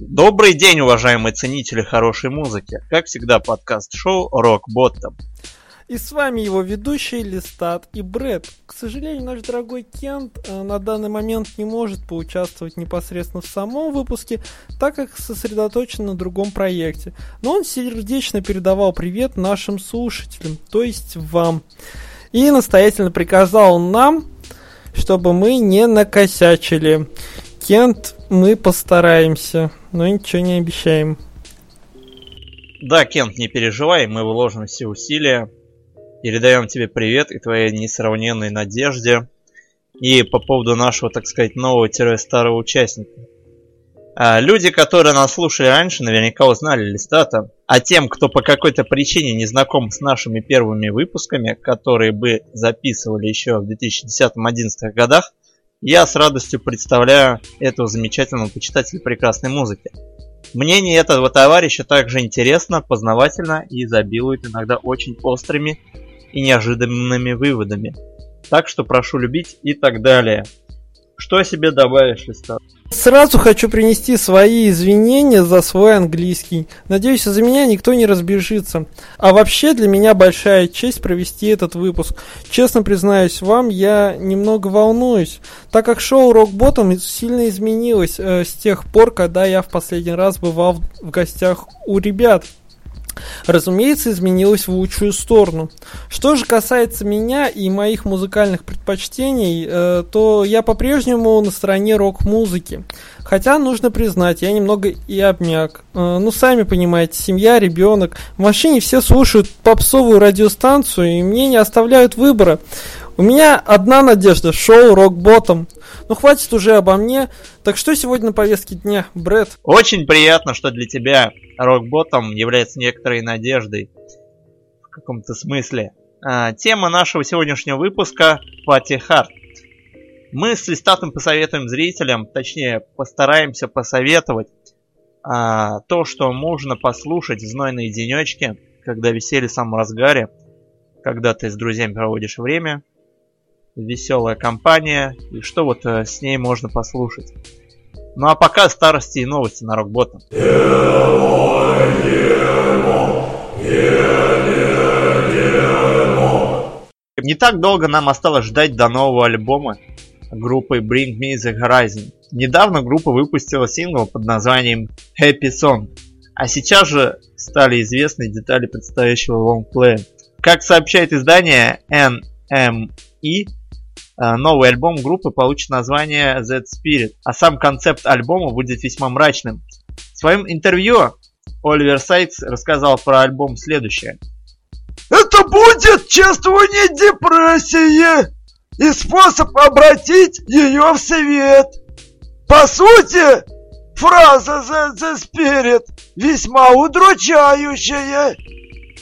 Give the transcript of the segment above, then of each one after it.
Добрый день, уважаемые ценители хорошей музыки. Как всегда, подкаст-шоу Rock Bottom. И с вами его ведущий Листат и Брэд. К сожалению, наш дорогой Кент э, на данный момент не может поучаствовать непосредственно в самом выпуске, так как сосредоточен на другом проекте. Но он сердечно передавал привет нашим слушателям, то есть вам. И настоятельно приказал нам, чтобы мы не накосячили. Кент, мы постараемся, но ничего не обещаем. Да, Кент, не переживай, мы вложим все усилия Передаем тебе привет и твоей несравненной надежде. И по поводу нашего, так сказать, нового-старого участника. А, люди, которые нас слушали раньше, наверняка узнали Листата. А тем, кто по какой-то причине не знаком с нашими первыми выпусками, которые бы записывали еще в 2010-2011 годах, я с радостью представляю этого замечательного почитателя прекрасной музыки. Мнение этого товарища также интересно, познавательно и изобилует иногда очень острыми и неожиданными выводами. Так что прошу любить и так далее. Что себе добавишь, Листа? Сразу хочу принести свои извинения за свой английский. Надеюсь, из-за меня никто не разбежится. А вообще для меня большая честь провести этот выпуск. Честно признаюсь вам, я немного волнуюсь, так как шоу Rock Bottom сильно изменилось э, с тех пор, когда я в последний раз бывал в гостях у ребят разумеется, изменилась в лучшую сторону. Что же касается меня и моих музыкальных предпочтений, э, то я по-прежнему на стороне рок-музыки. Хотя, нужно признать, я немного и обмяк. Э, ну, сами понимаете, семья, ребенок. В машине все слушают попсовую радиостанцию, и мне не оставляют выбора. У меня одна надежда – шоу Bottom. Ну, хватит уже обо мне. Так что сегодня на повестке дня, Брэд? Очень приятно, что для тебя Bottom является некоторой надеждой. В каком-то смысле. А, тема нашего сегодняшнего выпуска – Пати Харт. Мы с Листатом посоветуем зрителям, точнее, постараемся посоветовать а, то, что можно послушать в знойные денечки, когда веселье в самом разгаре, когда ты с друзьями проводишь время, веселая компания, и что вот э, с ней можно послушать. Ну а пока старости и новости на Рокбота. Не так долго нам осталось ждать до нового альбома группы Bring Me The Horizon. Недавно группа выпустила сингл под названием Happy Song, а сейчас же стали известны детали предстоящего лонгплея. Как сообщает издание NME, новый альбом группы получит название Z Spirit, а сам концепт альбома будет весьма мрачным. В своем интервью Оливер Сайтс рассказал про альбом следующее. Это будет чувствование депрессии и способ обратить ее в свет. По сути, фраза The, the Spirit весьма удручающая,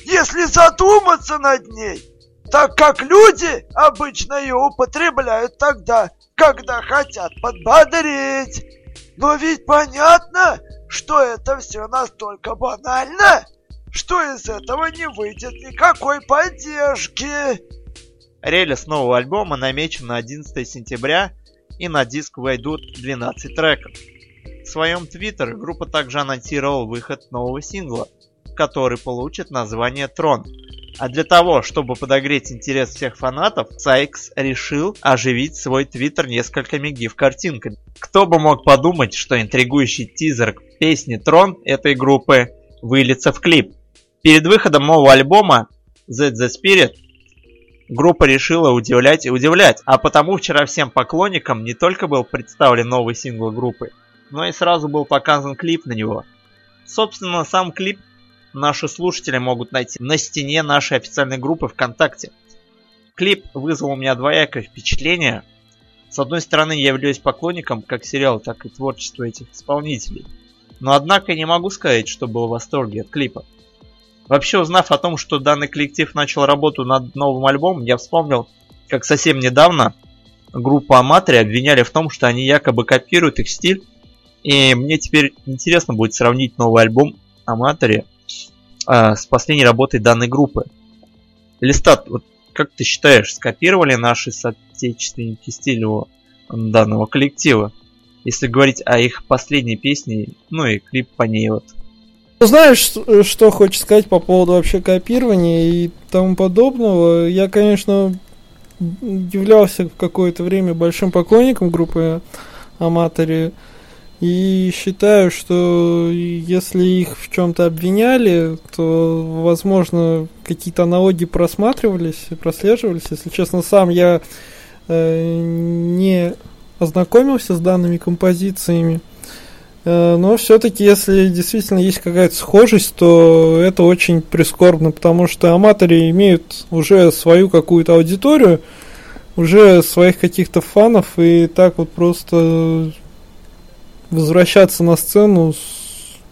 если задуматься над ней так как люди обычно ее употребляют тогда, когда хотят подбодрить. Но ведь понятно, что это все настолько банально, что из этого не выйдет никакой поддержки. Релиз нового альбома намечен на 11 сентября, и на диск войдут 12 треков. В своем твиттере группа также анонсировала выход нового сингла, который получит название «Трон», а для того, чтобы подогреть интерес всех фанатов, Сайкс решил оживить свой твиттер несколькими гиф-картинками. Кто бы мог подумать, что интригующий тизер песни Трон этой группы выльется в клип. Перед выходом нового альбома Z The Spirit группа решила удивлять и удивлять, а потому вчера всем поклонникам не только был представлен новый сингл группы, но и сразу был показан клип на него. Собственно, сам клип наши слушатели могут найти на стене нашей официальной группы ВКонтакте. Клип вызвал у меня двоякое впечатление. С одной стороны, я являюсь поклонником как сериала, так и творчества этих исполнителей. Но однако не могу сказать, что был в восторге от клипа. Вообще, узнав о том, что данный коллектив начал работу над новым альбомом, я вспомнил, как совсем недавно группу Аматори обвиняли в том, что они якобы копируют их стиль. И мне теперь интересно будет сравнить новый альбом Аматори а, с последней работой данной группы. Листат, вот как ты считаешь, скопировали наши соотечественники стиль данного коллектива? если говорить о их последней песне, ну и клип по ней вот. Ну, знаешь, что хочешь сказать по поводу вообще копирования и тому подобного? Я, конечно, являлся в какое-то время большим поклонником группы Аматори. И считаю, что если их в чем-то обвиняли, то, возможно, какие-то аналогии просматривались, прослеживались. Если честно, сам я э, не ознакомился с данными композициями. Э, но все-таки, если действительно есть какая-то схожесть, то это очень прискорбно, потому что аматоры имеют уже свою какую-то аудиторию, уже своих каких-то фанов, и так вот просто возвращаться на сцену,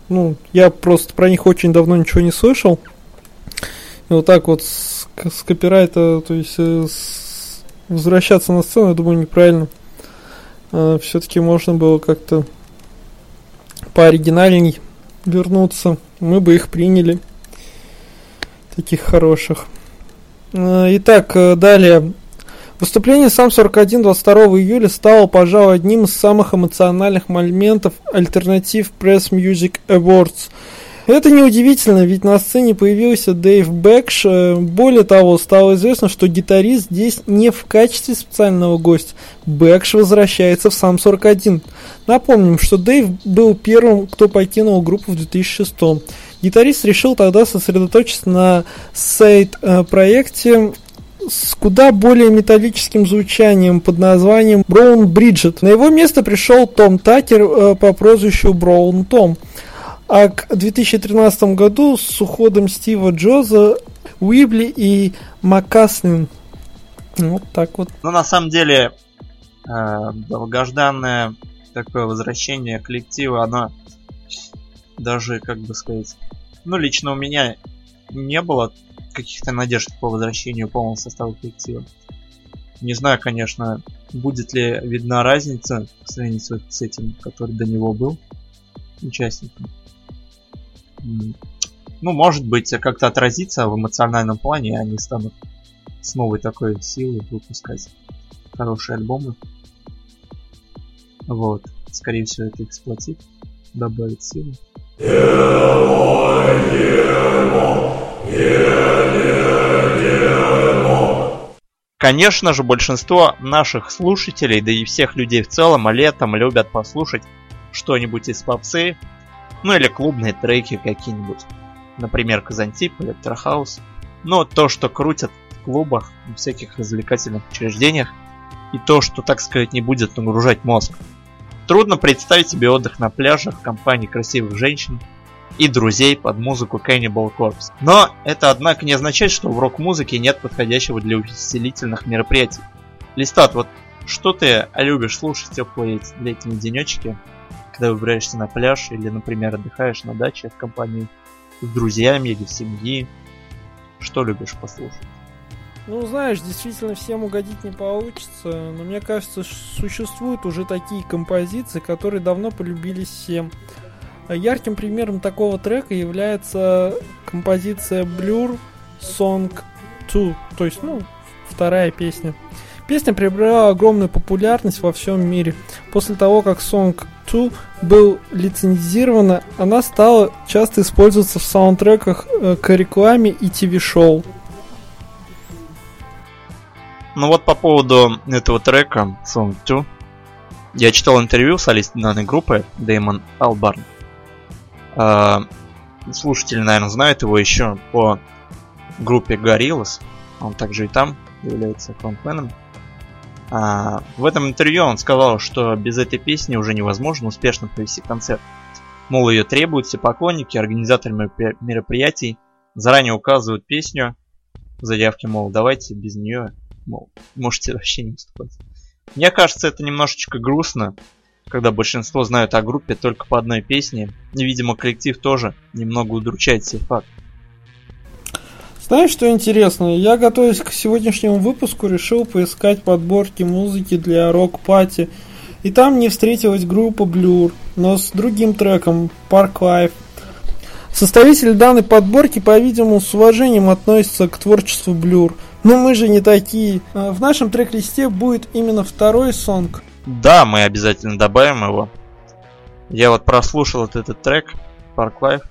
ну, я просто про них очень давно ничего не слышал. И вот так вот с, с копирайта, то есть э, с, возвращаться на сцену, я думаю, неправильно. А, Все-таки можно было как-то пооригинальней вернуться. Мы бы их приняли. Таких хороших. А, итак, э, далее. Выступление сам 41 22 июля стало, пожалуй, одним из самых эмоциональных моментов Alternative Press Music Awards. Это неудивительно, ведь на сцене появился Дэйв Бэкш. Э, более того, стало известно, что гитарист здесь не в качестве специального гостя. Бэкш возвращается в сам 41. Напомним, что Дэйв был первым, кто покинул группу в 2006 Гитарист решил тогда сосредоточиться на сайт-проекте с куда более металлическим звучанием под названием Браун Бриджет. На его место пришел Том Такер э, по прозвищу Браун Том. А к 2013 году с уходом Стива Джоза, Уибли и Макаслин. Вот так вот. Ну, на самом деле, э, долгожданное такое возвращение коллектива, оно даже, как бы сказать, ну, лично у меня не было каких-то надежд по возвращению полного состава коллектива. Не знаю, конечно, будет ли видна разница по сравнению с этим, который до него был участником. Ну, может быть, как-то отразится в эмоциональном плане, и они станут с новой такой силой выпускать хорошие альбомы. Вот. Скорее всего, это эксплуатив добавит силы. Демо, демо. Конечно же, большинство наших слушателей, да и всех людей в целом, летом любят послушать что-нибудь из попсы, ну или клубные треки какие-нибудь. Например, Казантип, Электрохаус. Но то, что крутят в клубах, в всяких развлекательных учреждениях, и то, что, так сказать, не будет нагружать мозг. Трудно представить себе отдых на пляже в компании красивых женщин, и друзей под музыку Cannibal Corpse. Но это, однако, не означает, что в рок-музыке нет подходящего для увеселительных мероприятий. Листат, вот что ты любишь слушать теплые летние денечки, когда выбираешься на пляж или, например, отдыхаешь на даче в компании с друзьями или семьи? Что любишь послушать? Ну, знаешь, действительно всем угодить не получится, но мне кажется, существуют уже такие композиции, которые давно полюбились всем. Ярким примером такого трека является композиция Blur Song 2, то есть, ну, вторая песня. Песня приобрела огромную популярность во всем мире. После того, как Song 2 был лицензирована, она стала часто использоваться в саундтреках э, к рекламе и ТВ-шоу. Ну вот по поводу этого трека Song 2, я читал интервью с солистом данной группы Дэймон Албарн. Э, слушатели, наверное, знают его еще по группе Gorillaz. Он также и там является фронтменом. А, в этом интервью он сказал, что без этой песни уже невозможно успешно провести концерт. Мол, ее требуют все поклонники, организаторы мероприятий заранее указывают песню в заявке, мол, давайте без нее, мол, можете вообще не выступать. Мне кажется, это немножечко грустно, когда большинство знают о группе только по одной песне, и, видимо, коллектив тоже немного удручает сей факт. Знаешь, что интересно? Я, готовясь к сегодняшнему выпуску, решил поискать подборки музыки для рок-пати. И там не встретилась группа Blur, но с другим треком Park Life. Составитель данной подборки, по-видимому, с уважением относится к творчеству Blur. Но мы же не такие. А в нашем трек-листе будет именно второй сонг Да, мы обязательно добавим его. Я вот прослушал вот этот трек Park Life.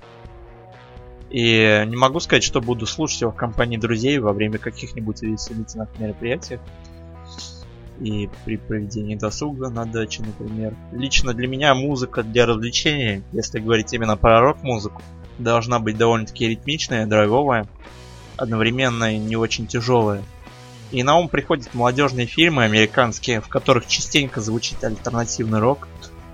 И не могу сказать, что буду слушать его в компании друзей во время каких-нибудь веселительных мероприятий. И при проведении досуга на даче, например. Лично для меня музыка для развлечения, если говорить именно про рок-музыку, должна быть довольно-таки ритмичная, драйвовая, одновременно и не очень тяжелая. И на ум приходят молодежные фильмы американские, в которых частенько звучит альтернативный рок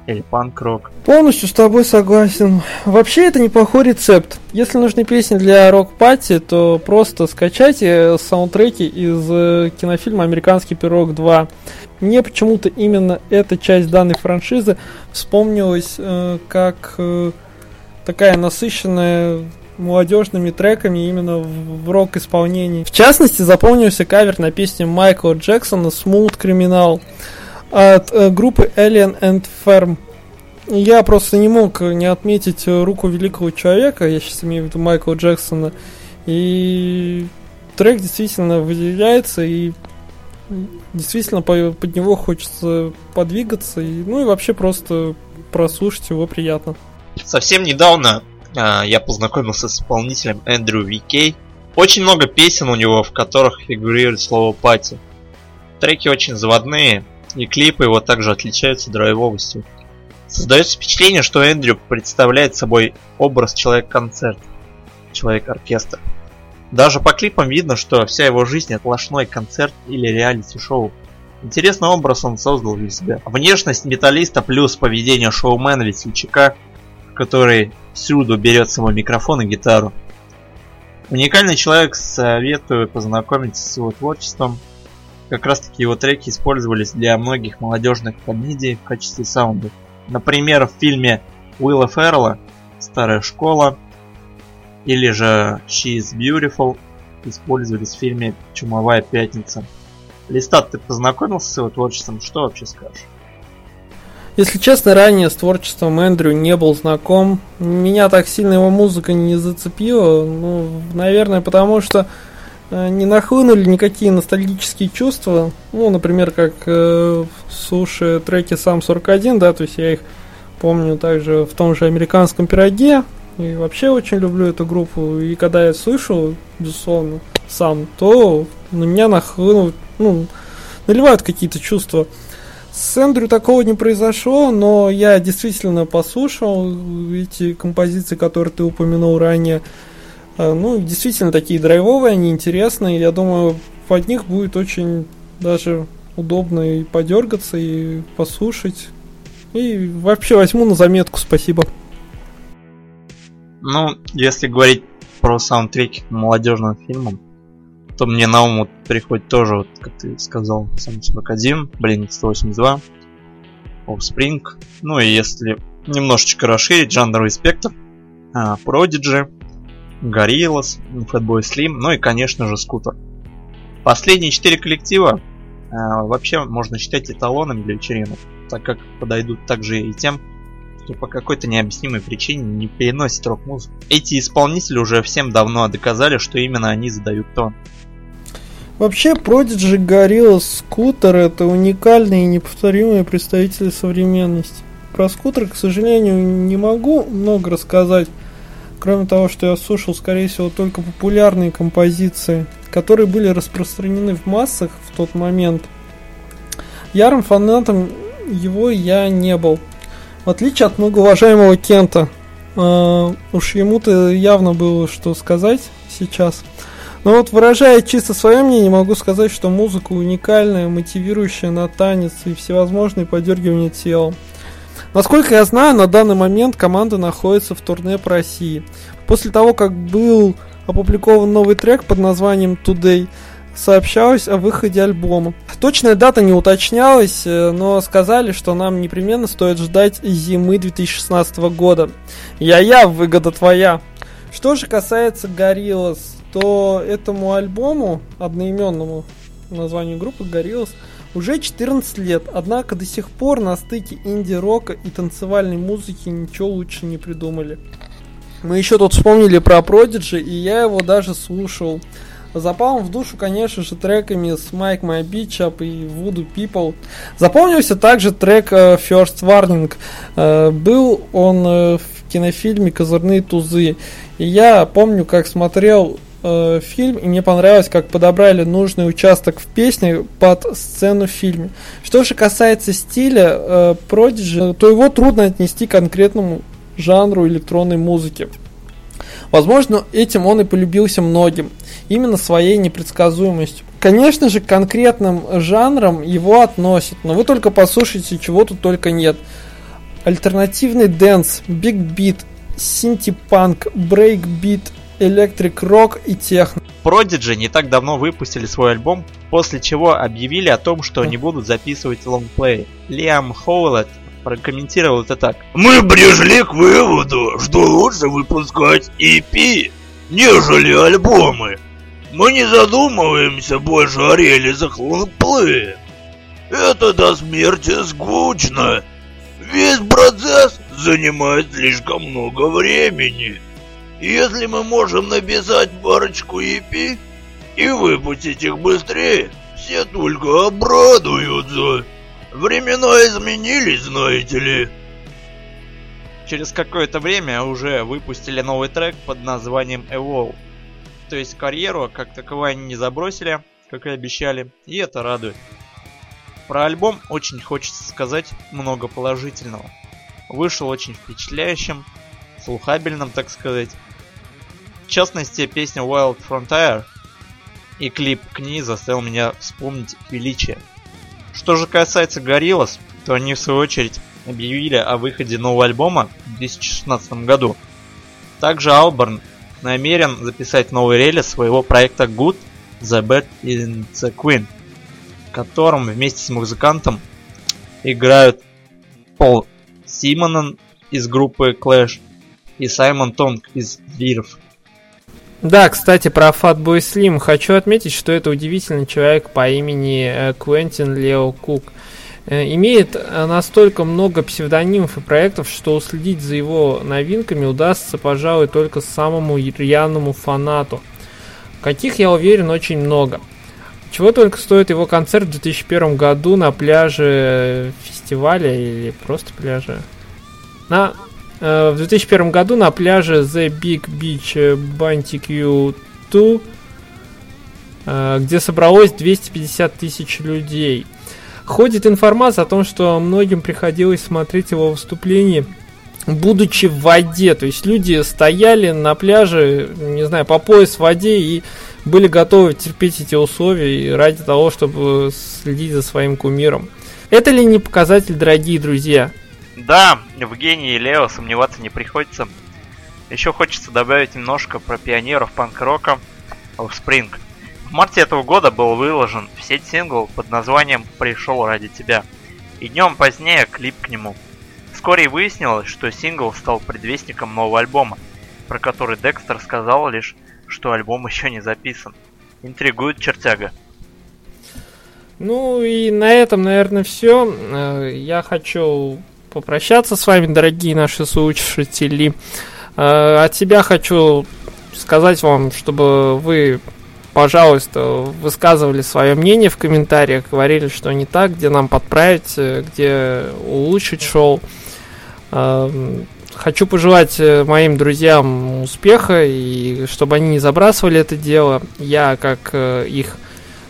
или панк-рок. Полностью с тобой согласен. Вообще это неплохой рецепт. Если нужны песни для рок-пати, то просто скачайте саундтреки из э, кинофильма «Американский пирог 2». Мне почему-то именно эта часть данной франшизы вспомнилась э, как э, такая насыщенная молодежными треками именно в, в рок-исполнении. В частности, запомнился кавер на песню Майкла Джексона «Smooth Criminal» от э, группы Alien and Firm. Я просто не мог не отметить руку великого человека, я сейчас имею в виду Майкла Джексона, и трек действительно выделяется, и действительно под него хочется подвигаться, и, ну и вообще просто прослушать его приятно. Совсем недавно э, я познакомился с исполнителем Эндрю Викей. Очень много песен у него, в которых фигурирует слово пати. Треки очень заводные, и клипы его также отличаются драйвовостью. Создается впечатление, что Эндрю представляет собой образ человек-концерт, человек-оркестр. Даже по клипам видно, что вся его жизнь это сплошной концерт или реалити-шоу. Интересный образ он создал для себя. Внешность металлиста плюс поведение шоумена весельчака, который всюду берет свой микрофон и гитару. Уникальный человек, советую познакомиться с его творчеством. Как раз таки его треки использовались для многих молодежных комедий в качестве саунда. Например, в фильме Уилла Феррелла «Старая школа» или же «She is Beautiful» использовались в фильме «Чумовая пятница». Листат, ты познакомился с его творчеством? Что вообще скажешь? Если честно, ранее с творчеством Эндрю не был знаком. Меня так сильно его музыка не зацепила. Ну, наверное, потому что э, не нахлынули никакие ностальгические чувства. Ну, например, как э, слушая треки сам 41, да, то есть я их помню также в том же американском пироге. И вообще очень люблю эту группу. И когда я слышу, безусловно, сам, то на меня нахлынут, ну, наливают какие-то чувства. С Эндрю такого не произошло, но я действительно послушал эти композиции, которые ты упомянул ранее. А, ну, действительно такие драйвовые, они интересные. Я думаю, под них будет очень даже удобно и подергаться, и послушать. И вообще возьму на заметку, спасибо. Ну, если говорить про саундтреки к молодежным фильмам, то мне на ум вот приходит тоже, вот, как ты сказал, сам 41, Blink 182, Offspring. Ну и если немножечко расширить жанровый спектр, uh, Prodigy, Gorillaz, Fatboy Slim, ну и, конечно же, Скутер. Последние четыре коллектива uh, вообще можно считать эталоном для вечеринок, так как подойдут также и тем, кто по какой-то необъяснимой причине не переносит рок-музыку. Эти исполнители уже всем давно доказали, что именно они задают тон. Вообще, Prodigy Gorilla Scooter это уникальные и неповторимые представители современности. Про скутер, к сожалению, не могу много рассказать, кроме того, что я слушал, скорее всего, только популярные композиции, которые были распространены в массах в тот момент. Ярым фанатом его я не был. В отличие от многоуважаемого Кента, э, уж ему-то явно было что сказать сейчас – но вот выражая чисто свое мнение, могу сказать, что музыка уникальная, мотивирующая на танец и всевозможные подергивания тела. Насколько я знаю, на данный момент команда находится в турне по России. После того, как был опубликован новый трек под названием Today, сообщалось о выходе альбома. Точная дата не уточнялась, э, но сказали, что нам непременно стоит ждать зимы 2016 года. Я-я, выгода твоя. Что же касается Gorillaz, то этому альбому, одноименному названию группы Gorillaz, уже 14 лет, однако до сих пор на стыке инди-рока и танцевальной музыки ничего лучше не придумали. Мы еще тут вспомнили про Prodigy, и я его даже слушал. Запал в душу, конечно же, треками с Mike My Beach Up и Voodoo People. Запомнился также трек э, First Warning. Э, был он э, в кинофильме «Козырные тузы». И я помню, как смотрел фильм, и мне понравилось, как подобрали нужный участок в песне под сцену в фильме. Что же касается стиля э, то его трудно отнести к конкретному жанру электронной музыки. Возможно, этим он и полюбился многим, именно своей непредсказуемостью. Конечно же, к конкретным жанрам его относят, но вы только послушайте, чего тут только нет. Альтернативный dance, биг бит, синти-панк, брейк-бит, электрик-рок и техно. Prodigy не так давно выпустили свой альбом, после чего объявили о том, что они будут записывать лонгплей. Лиам Хоулет прокомментировал это так. Мы пришли к выводу, что лучше выпускать EP, нежели альбомы. Мы не задумываемся больше о релизах лонгплея. Это до смерти скучно. Весь процесс занимает слишком много времени. Если мы можем написать парочку EP и выпустить их быстрее, все только обрадуются. Времена изменились, знаете ли. Через какое-то время уже выпустили новый трек под названием Evolve. То есть карьеру как таковой не забросили, как и обещали, и это радует. Про альбом очень хочется сказать много положительного. Вышел очень впечатляющим, слухабельным, так сказать. Частности, песня Wild Frontier и клип к ней заставил меня вспомнить величие что же касается Gorillaz, то они в свою очередь объявили о выходе нового альбома в 2016 году. Также Алберн намерен записать новый релиз своего проекта Good, The Bad and The Queen, в котором вместе с музыкантом играют Пол Симонен из группы Clash и Саймон Тонг из Вирф. Да, кстати, про Fatboy Slim. Хочу отметить, что это удивительный человек по имени э, Квентин Лео Кук. Э, имеет э, настолько много псевдонимов и проектов, что уследить за его новинками удастся, пожалуй, только самому рьяному фанату. Каких, я уверен, очень много. Чего только стоит его концерт в 2001 году на пляже фестиваля или просто пляже. На в 2001 году на пляже The Big Beach Barbecue 2, э, где собралось 250 тысяч людей. Ходит информация о том, что многим приходилось смотреть его выступление будучи в воде. То есть люди стояли на пляже, не знаю, по пояс в воде и были готовы терпеть эти условия ради того, чтобы следить за своим кумиром. Это ли не показатель, дорогие друзья? Да, в гении Лео сомневаться не приходится. Еще хочется добавить немножко про пионеров панк-рока Offspring. В марте этого года был выложен в сеть сингл под названием «Пришел ради тебя». И днем позднее клип к нему. Вскоре выяснилось, что сингл стал предвестником нового альбома, про который Декстер сказал лишь, что альбом еще не записан. Интригует чертяга. Ну и на этом, наверное, все. Э, я хочу попрощаться с вами, дорогие наши слушатели. Э, от себя хочу сказать вам, чтобы вы, пожалуйста, высказывали свое мнение в комментариях, говорили, что не так, где нам подправить, э, где улучшить шоу. Э, хочу пожелать моим друзьям успеха и чтобы они не забрасывали это дело. Я, как их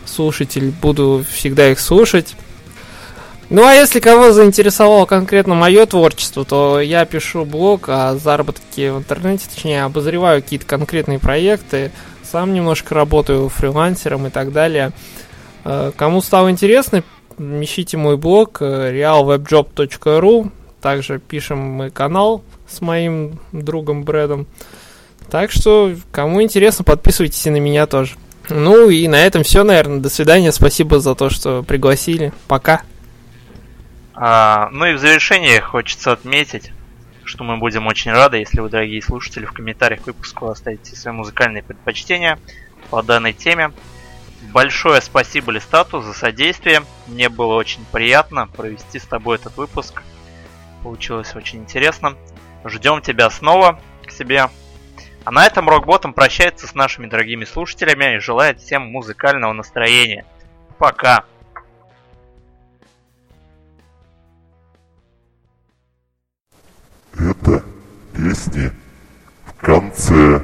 слушатель, буду всегда их слушать. Ну а если кого заинтересовало конкретно мое творчество, то я пишу блог о заработке в интернете, точнее обозреваю какие-то конкретные проекты, сам немножко работаю фрилансером и так далее. Э, кому стало интересно, ищите мой блог э, realwebjob.ru, также пишем мы канал с моим другом Брэдом. Так что, кому интересно, подписывайтесь и на меня тоже. Ну и на этом все, наверное. До свидания. Спасибо за то, что пригласили. Пока. А, ну и в завершение хочется отметить, что мы будем очень рады, если вы, дорогие слушатели, в комментариях к выпуску оставите свои музыкальные предпочтения по данной теме. Большое спасибо Листату за содействие. Мне было очень приятно провести с тобой этот выпуск. Получилось очень интересно. Ждем тебя снова к себе. А на этом Рокботом прощается с нашими дорогими слушателями и желает всем музыкального настроения. Пока! Песни в конце.